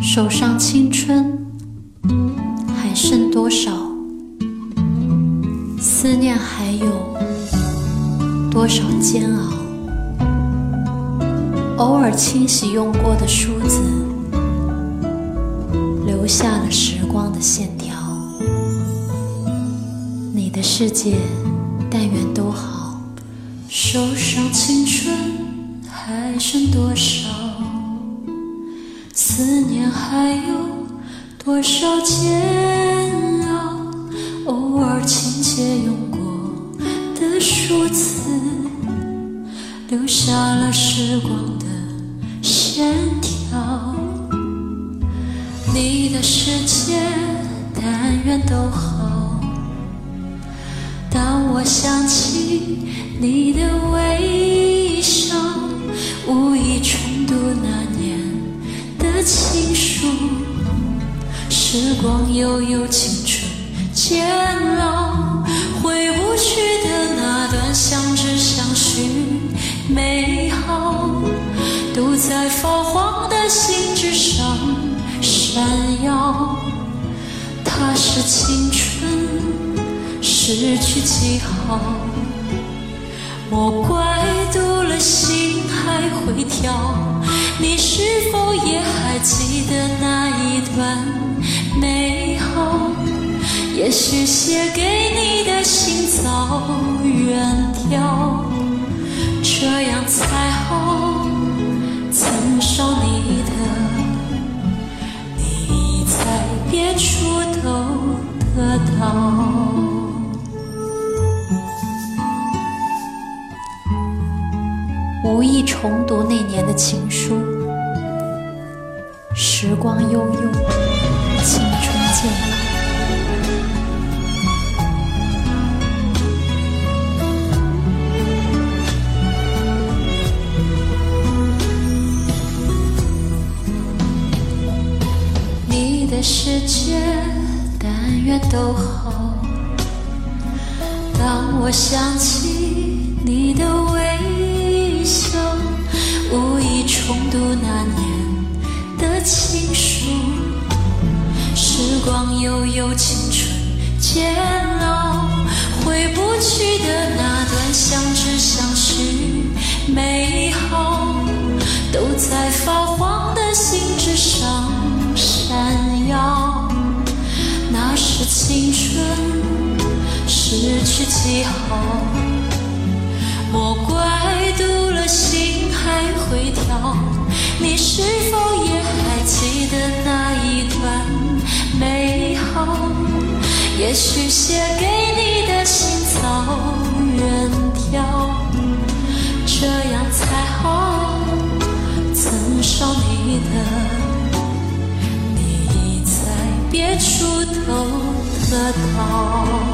手上青春还剩多少？思念还有多少煎熬？偶尔清洗用过的梳子，留下了时光的线条。你的世界，但愿都好。手上青春还剩多少？思念还有多少煎熬？偶尔轻切用过的数字，留下了时光的线条。你的世界，但愿都好。当我想起你的微笑春渐老，回不去的那段相知相许美好，都在发黄的信纸上闪耀。它是青春。失去记号，莫怪读了心还会跳。你是否也还记得那一段美好？也许写给你的信早远眺，这样才好。曾少你的，你在别处都得到。无意重读那年的情书，时光悠悠，青春渐老。界，但愿都好。当我想起你的微。笑，无意重读那年的情书。时光悠悠，青春渐失去记号。莫怪读了心还会跳，你是否也还记得那一段美好？也许写给你的信早远眺，这样才好。曾少你的，你在别处都得到。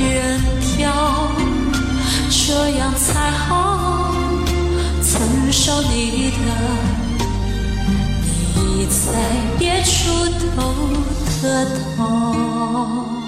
远眺，这样才好。曾受你的，你在别处都得到。